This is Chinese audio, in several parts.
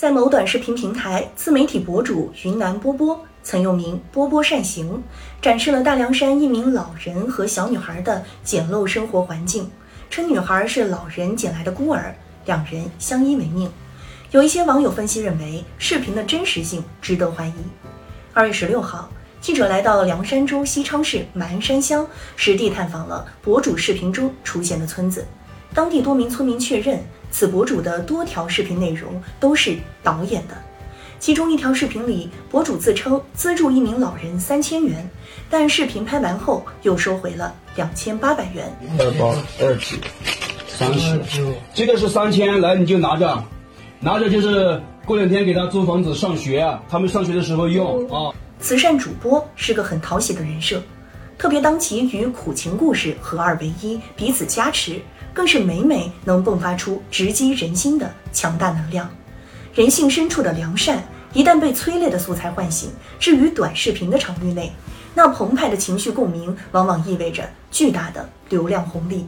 在某短视频平台，自媒体博主云南波波曾用名“波波善行”，展示了大凉山一名老人和小女孩的简陋生活环境，称女孩是老人捡来的孤儿，两人相依为命。有一些网友分析认为，视频的真实性值得怀疑。二月十六号，记者来到凉山州西昌市马鞍山乡，实地探访了博主视频中出现的村子。当地多名村民确认。此博主的多条视频内容都是导演的，其中一条视频里，博主自称资助一名老人三千元，但视频拍完后又收回了两千八百元。二八二九三十，这个是三千，来你就拿着，拿着就是过两天给他租房子上学，他们上学的时候用啊。慈善主播是个很讨喜的人设，特别当其与苦情故事合二为一，彼此加持。更是每每能迸发出直击人心的强大能量，人性深处的良善一旦被催泪的素材唤醒，置于短视频的场域内，那澎湃的情绪共鸣往往意味着巨大的流量红利。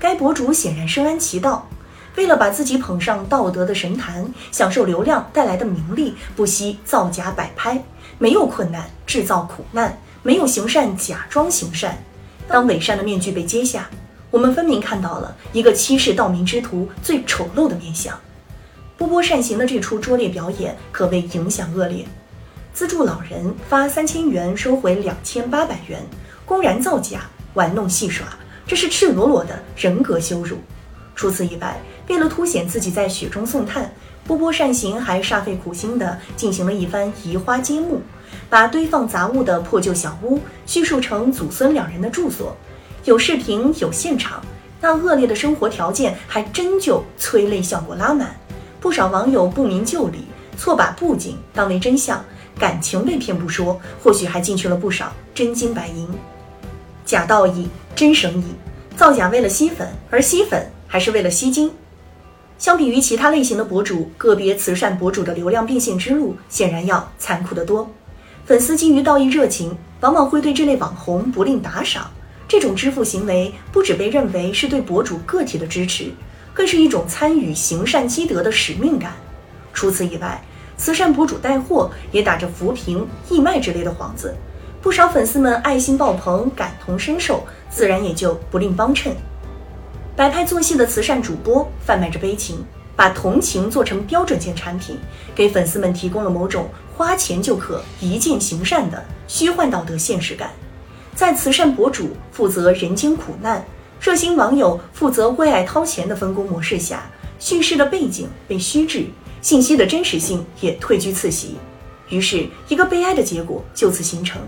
该博主显然深谙其道，为了把自己捧上道德的神坛，享受流量带来的名利，不惜造假摆拍。没有困难制造苦难，没有行善假装行善。当伪善的面具被揭下。我们分明看到了一个欺世盗名之徒最丑陋的面相。波波善行的这出拙劣表演可谓影响恶劣，资助老人发三千元收回两千八百元，公然造假、玩弄戏耍，这是赤裸裸的人格羞辱。除此以外，为了凸显自己在雪中送炭，波波善行还煞费苦心地进行了一番移花接木，把堆放杂物的破旧小屋叙述成祖孙两人的住所。有视频，有现场，那恶劣的生活条件还真就催泪效果拉满。不少网友不明就里，错把布景当为真相，感情被骗不说，或许还进去了不少真金白银。假道义，真生意，造假为了吸粉，而吸粉还是为了吸金。相比于其他类型的博主，个别慈善博主的流量变现之路显然要残酷得多。粉丝基于道义热情，往往会对这类网红不吝打赏。这种支付行为不只被认为是对博主个体的支持，更是一种参与行善积德的使命感。除此以外，慈善博主带货也打着扶贫、义卖之类的幌子，不少粉丝们爱心爆棚，感同身受，自然也就不吝帮衬。摆拍做戏的慈善主播贩卖着悲情，把同情做成标准件产品，给粉丝们提供了某种花钱就可一键行善的虚幻道德现实感。在慈善博主负责人间苦难，热心网友负责为爱掏钱的分工模式下，叙事的背景被虚置，信息的真实性也退居次席，于是，一个悲哀的结果就此形成：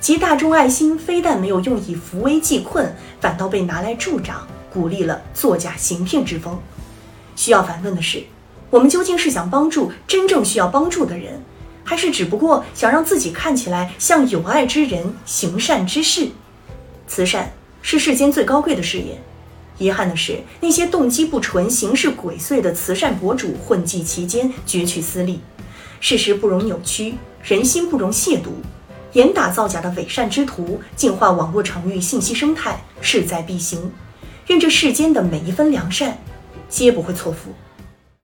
集大众爱心非但没有用以扶危济困，反倒被拿来助长，鼓励了作假行骗之风。需要反问的是，我们究竟是想帮助真正需要帮助的人？还是只不过想让自己看起来像有爱之人、行善之事。慈善是世间最高贵的事业。遗憾的是，那些动机不纯、行事鬼祟的慈善博主混迹其间，攫取私利。事实不容扭曲，人心不容亵渎。严打造假的伪善之徒，净化网络场域信息生态，势在必行。愿这世间的每一分良善，皆不会错付。